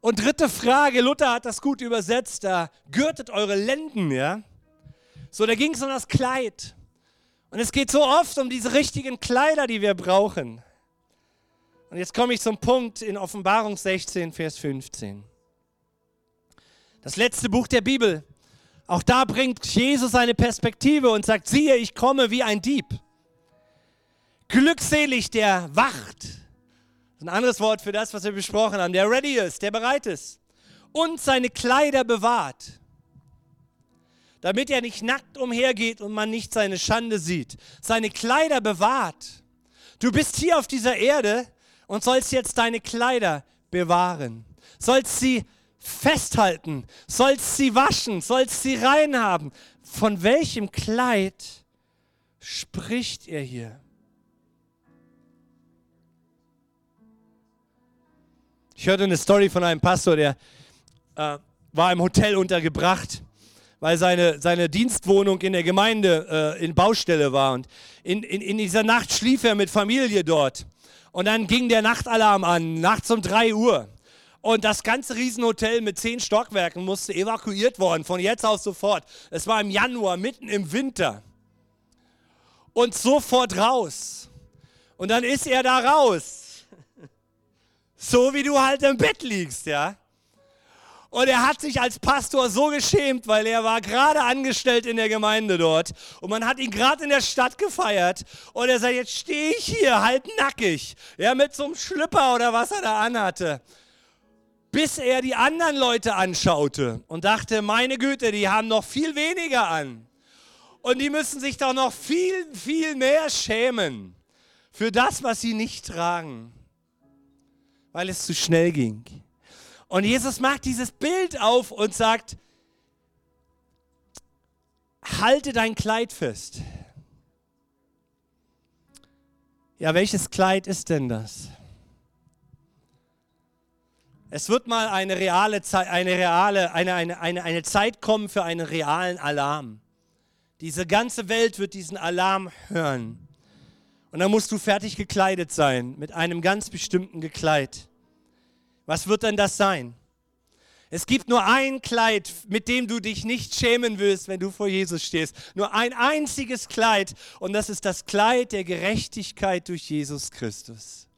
Und dritte Frage, Luther hat das gut übersetzt, da gürtet eure Lenden, ja? So, da ging es um das Kleid. Und es geht so oft um diese richtigen Kleider, die wir brauchen. Und jetzt komme ich zum Punkt in Offenbarung 16, Vers 15. Das letzte Buch der Bibel. Auch da bringt Jesus eine Perspektive und sagt, siehe, ich komme wie ein Dieb. Glückselig der wacht. Ein anderes Wort für das, was wir besprochen haben. Der ready ist, der bereit ist. Und seine Kleider bewahrt. Damit er nicht nackt umhergeht und man nicht seine Schande sieht. Seine Kleider bewahrt. Du bist hier auf dieser Erde und sollst jetzt deine Kleider bewahren. Sollst sie festhalten, sollst sie waschen, sollst sie rein haben. Von welchem Kleid spricht er hier? Ich hörte eine Story von einem Pastor, der äh, war im Hotel untergebracht, weil seine, seine Dienstwohnung in der Gemeinde äh, in Baustelle war. Und in, in, in dieser Nacht schlief er mit Familie dort. Und dann ging der Nachtalarm an, nachts um 3 Uhr. Und das ganze Riesenhotel mit zehn Stockwerken musste evakuiert worden, von jetzt aus sofort. Es war im Januar, mitten im Winter. Und sofort raus. Und dann ist er da raus. So wie du halt im Bett liegst, ja. Und er hat sich als Pastor so geschämt, weil er war gerade angestellt in der Gemeinde dort. Und man hat ihn gerade in der Stadt gefeiert. Und er sagt, jetzt stehe ich hier, halb nackig. Ja, mit so einem Schlüpper oder was er da anhatte. Bis er die anderen Leute anschaute und dachte, meine Güte, die haben noch viel weniger an. Und die müssen sich doch noch viel, viel mehr schämen für das, was sie nicht tragen. Weil es zu schnell ging. Und Jesus macht dieses Bild auf und sagt, halte dein Kleid fest. Ja, welches Kleid ist denn das? Es wird mal eine reale, eine, reale eine, eine, eine, eine Zeit kommen für einen realen Alarm. Diese ganze Welt wird diesen Alarm hören. Und dann musst du fertig gekleidet sein mit einem ganz bestimmten Gekleid. Was wird denn das sein? Es gibt nur ein Kleid, mit dem du dich nicht schämen wirst, wenn du vor Jesus stehst. Nur ein einziges Kleid und das ist das Kleid der Gerechtigkeit durch Jesus Christus.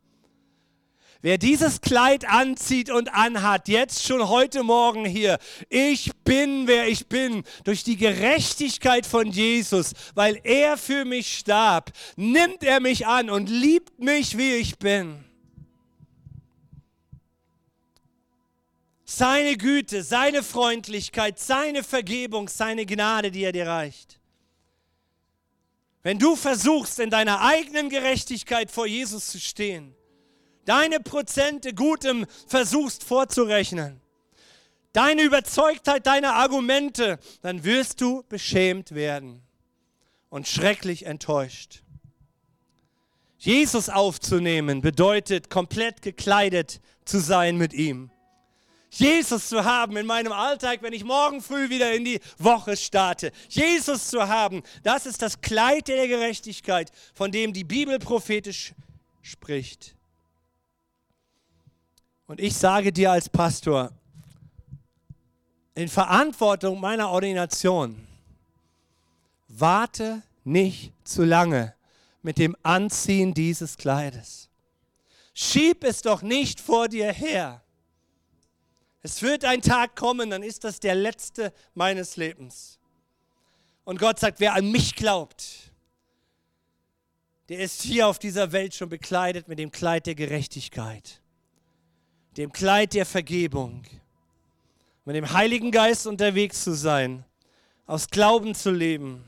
Wer dieses Kleid anzieht und anhat, jetzt schon heute Morgen hier, ich bin, wer ich bin, durch die Gerechtigkeit von Jesus, weil er für mich starb, nimmt er mich an und liebt mich, wie ich bin. seine Güte, seine Freundlichkeit, seine Vergebung, seine Gnade, die er dir reicht. Wenn du versuchst, in deiner eigenen Gerechtigkeit vor Jesus zu stehen, deine Prozente Gutem versuchst vorzurechnen, deine Überzeugtheit, deine Argumente, dann wirst du beschämt werden und schrecklich enttäuscht. Jesus aufzunehmen bedeutet, komplett gekleidet zu sein mit ihm. Jesus zu haben in meinem Alltag, wenn ich morgen früh wieder in die Woche starte. Jesus zu haben, das ist das Kleid der Gerechtigkeit, von dem die Bibel prophetisch spricht. Und ich sage dir als Pastor, in Verantwortung meiner Ordination, warte nicht zu lange mit dem Anziehen dieses Kleides. Schieb es doch nicht vor dir her. Es wird ein Tag kommen, dann ist das der letzte meines Lebens. Und Gott sagt, wer an mich glaubt, der ist hier auf dieser Welt schon bekleidet mit dem Kleid der Gerechtigkeit, dem Kleid der Vergebung, mit dem Heiligen Geist unterwegs zu sein, aus Glauben zu leben,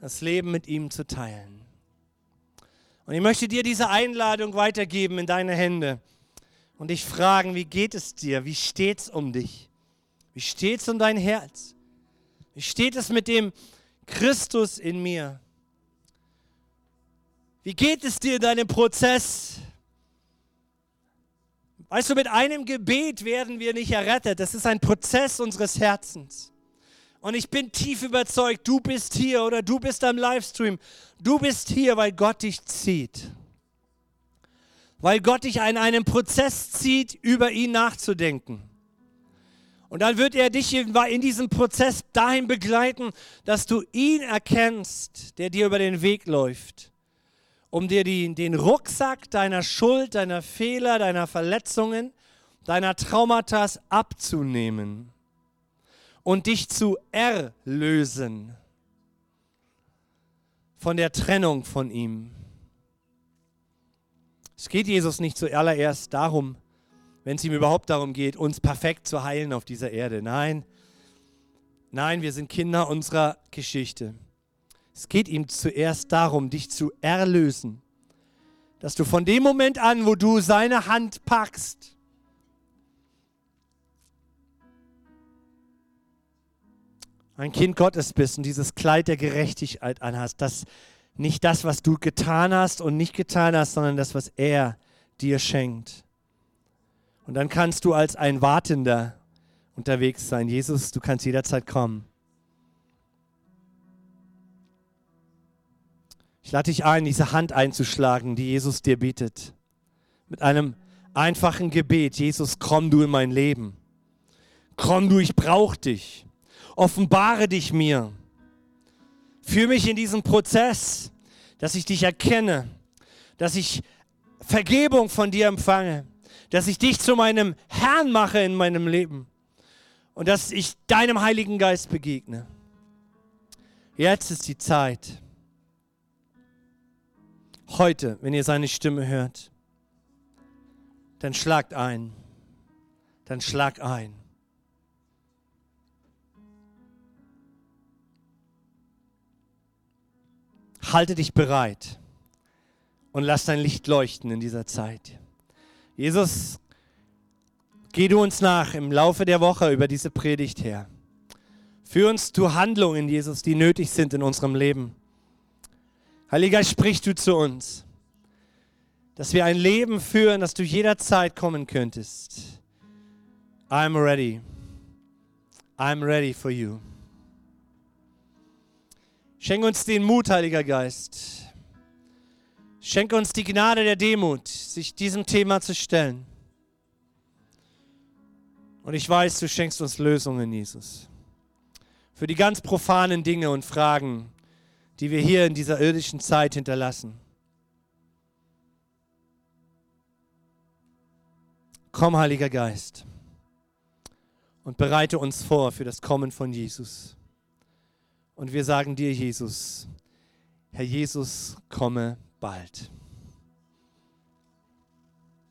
das Leben mit ihm zu teilen. Und ich möchte dir diese Einladung weitergeben in deine Hände und dich fragen, wie geht es dir? Wie steht es um dich? Wie steht es um dein Herz? Wie steht es mit dem Christus in mir? Wie geht es dir in deinem Prozess? Weißt du, mit einem Gebet werden wir nicht errettet. Das ist ein Prozess unseres Herzens. Und ich bin tief überzeugt, du bist hier oder du bist am Livestream. Du bist hier, weil Gott dich zieht. Weil Gott dich in einen Prozess zieht, über ihn nachzudenken. Und dann wird er dich in diesem Prozess dahin begleiten, dass du ihn erkennst, der dir über den Weg läuft, um dir die, den Rucksack deiner Schuld, deiner Fehler, deiner Verletzungen, deiner Traumata abzunehmen und dich zu erlösen von der Trennung von ihm. Es geht Jesus nicht zuallererst darum, wenn es ihm überhaupt darum geht, uns perfekt zu heilen auf dieser Erde. Nein, nein, wir sind Kinder unserer Geschichte. Es geht ihm zuerst darum, dich zu erlösen. Dass du von dem Moment an, wo du seine Hand packst, ein Kind Gottes bist und dieses Kleid der Gerechtigkeit anhast, das nicht das, was du getan hast und nicht getan hast, sondern das, was er dir schenkt. Und dann kannst du als ein Wartender unterwegs sein. Jesus, du kannst jederzeit kommen. Ich lade dich ein, diese Hand einzuschlagen, die Jesus dir bietet. Mit einem einfachen Gebet. Jesus, komm du in mein Leben. Komm du, ich brauche dich offenbare dich mir. Führe mich in diesen Prozess, dass ich dich erkenne, dass ich Vergebung von dir empfange, dass ich dich zu meinem Herrn mache in meinem Leben und dass ich deinem Heiligen Geist begegne. Jetzt ist die Zeit. Heute, wenn ihr seine Stimme hört, dann schlagt ein. Dann schlag ein. halte dich bereit und lass dein Licht leuchten in dieser Zeit. Jesus, geh du uns nach im Laufe der Woche über diese Predigt her. Führ uns zu Handlungen, Jesus, die nötig sind in unserem Leben. Heiliger, sprich du zu uns, dass wir ein Leben führen, das du jederzeit kommen könntest. I'm ready. I'm ready for you. Schenk uns den Mut, Heiliger Geist. Schenk uns die Gnade der Demut, sich diesem Thema zu stellen. Und ich weiß, du schenkst uns Lösungen, Jesus. Für die ganz profanen Dinge und Fragen, die wir hier in dieser irdischen Zeit hinterlassen. Komm, Heiliger Geist, und bereite uns vor für das Kommen von Jesus. Und wir sagen dir, Jesus, Herr Jesus, komme bald.